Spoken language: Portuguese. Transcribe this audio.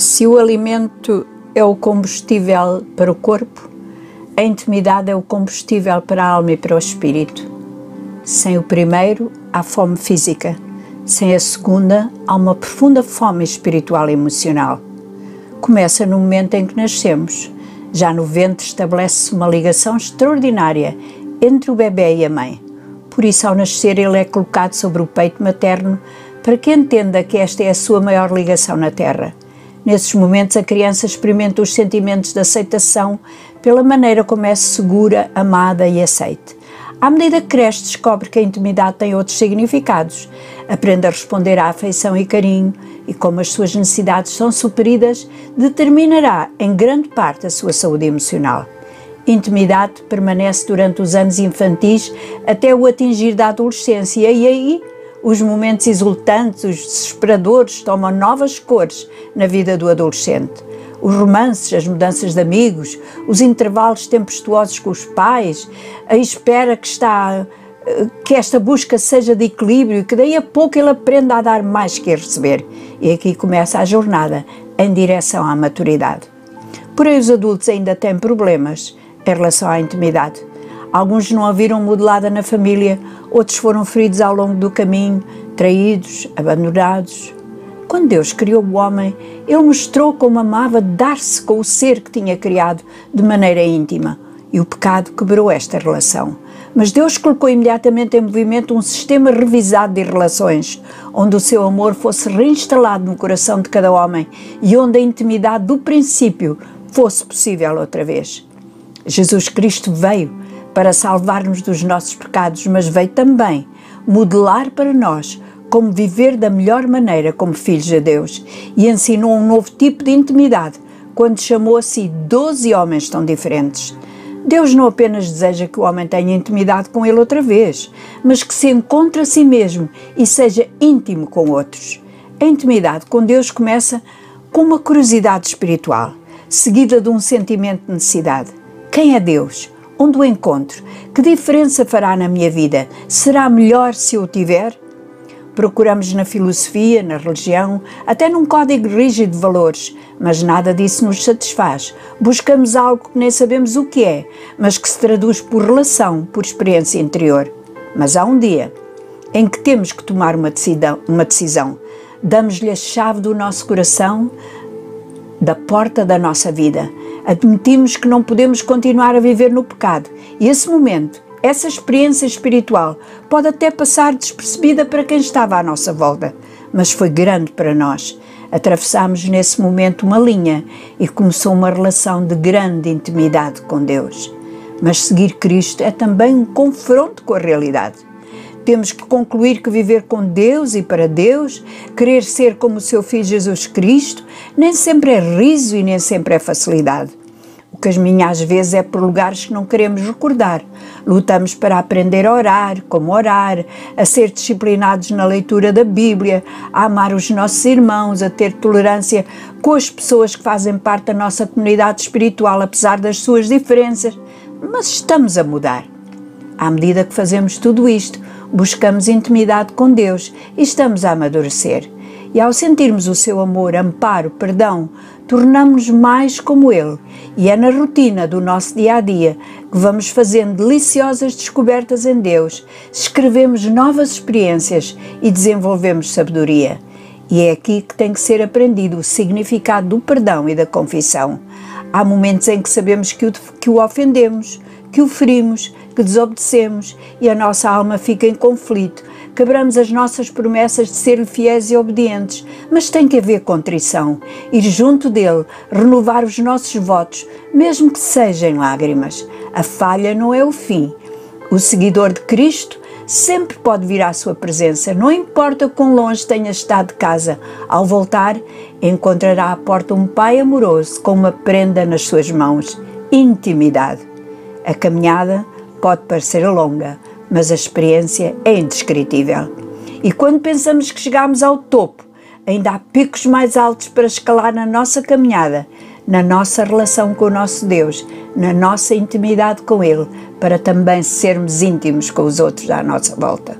Se o alimento é o combustível para o corpo, a intimidade é o combustível para a alma e para o espírito. Sem o primeiro, há fome física. Sem a segunda, há uma profunda fome espiritual e emocional. Começa no momento em que nascemos. Já no ventre estabelece-se uma ligação extraordinária entre o bebê e a mãe. Por isso, ao nascer, ele é colocado sobre o peito materno para que entenda que esta é a sua maior ligação na Terra Nesses momentos, a criança experimenta os sentimentos de aceitação pela maneira como é segura, amada e aceite. À medida que cresce, descobre que a intimidade tem outros significados. Aprende a responder à afeição e carinho, e como as suas necessidades são supridas, determinará em grande parte a sua saúde emocional. Intimidade permanece durante os anos infantis até o atingir da adolescência, e aí os momentos exultantes, os desesperadores tomam novas cores na vida do adolescente. Os romances, as mudanças de amigos, os intervalos tempestuosos com os pais, a espera que está que esta busca seja de equilíbrio e que daí a pouco ele aprenda a dar mais que a receber. E aqui começa a jornada em direção à maturidade. Porém, os adultos ainda têm problemas em relação à intimidade. Alguns não a viram modelada na família, outros foram feridos ao longo do caminho, traídos, abandonados. Quando Deus criou o homem, Ele mostrou como amava dar-se com o ser que tinha criado de maneira íntima. E o pecado quebrou esta relação. Mas Deus colocou imediatamente em movimento um sistema revisado de relações, onde o seu amor fosse reinstalado no coração de cada homem e onde a intimidade do princípio fosse possível outra vez. Jesus Cristo veio para salvar-nos dos nossos pecados, mas veio também modelar para nós como viver da melhor maneira como filhos de Deus e ensinou um novo tipo de intimidade quando chamou a si doze homens tão diferentes. Deus não apenas deseja que o homem tenha intimidade com ele outra vez, mas que se encontre a si mesmo e seja íntimo com outros. A intimidade com Deus começa com uma curiosidade espiritual, seguida de um sentimento de necessidade. Quem é Deus? Onde o encontro? Que diferença fará na minha vida? Será melhor se eu o tiver? Procuramos na filosofia, na religião, até num código rígido de valores, mas nada disso nos satisfaz. Buscamos algo que nem sabemos o que é, mas que se traduz por relação, por experiência interior. Mas há um dia em que temos que tomar uma decisão. Uma decisão. Damos-lhe a chave do nosso coração, da porta da nossa vida admitimos que não podemos continuar a viver no pecado e esse momento, essa experiência espiritual, pode até passar despercebida para quem estava à nossa volta, mas foi grande para nós. Atravessámos nesse momento uma linha e começou uma relação de grande intimidade com Deus. Mas seguir Cristo é também um confronto com a realidade. Temos que concluir que viver com Deus e para Deus, querer ser como o seu Filho Jesus Cristo, nem sempre é riso e nem sempre é facilidade. O caminho às vezes é por lugares que não queremos recordar. Lutamos para aprender a orar, como orar, a ser disciplinados na leitura da Bíblia, a amar os nossos irmãos, a ter tolerância com as pessoas que fazem parte da nossa comunidade espiritual, apesar das suas diferenças. Mas estamos a mudar. À medida que fazemos tudo isto, buscamos intimidade com Deus e estamos a amadurecer. E ao sentirmos o seu amor, amparo, perdão, tornamos-nos mais como Ele. E é na rotina do nosso dia a dia que vamos fazendo deliciosas descobertas em Deus, escrevemos novas experiências e desenvolvemos sabedoria. E é aqui que tem que ser aprendido o significado do perdão e da confissão. Há momentos em que sabemos que o, que o ofendemos, que o ferimos, que desobedecemos e a nossa alma fica em conflito. Quebramos as nossas promessas de ser fiéis e obedientes, mas tem que haver contrição, ir junto dele, renovar os nossos votos, mesmo que sejam lágrimas. A falha não é o fim. O seguidor de Cristo sempre pode vir à sua presença, não importa quão longe tenha estado de casa. Ao voltar, encontrará à porta um pai amoroso com uma prenda nas suas mãos. Intimidade. A caminhada pode parecer longa, mas a experiência é indescritível. E quando pensamos que chegamos ao topo, ainda há picos mais altos para escalar na nossa caminhada, na nossa relação com o nosso Deus, na nossa intimidade com Ele, para também sermos íntimos com os outros à nossa volta.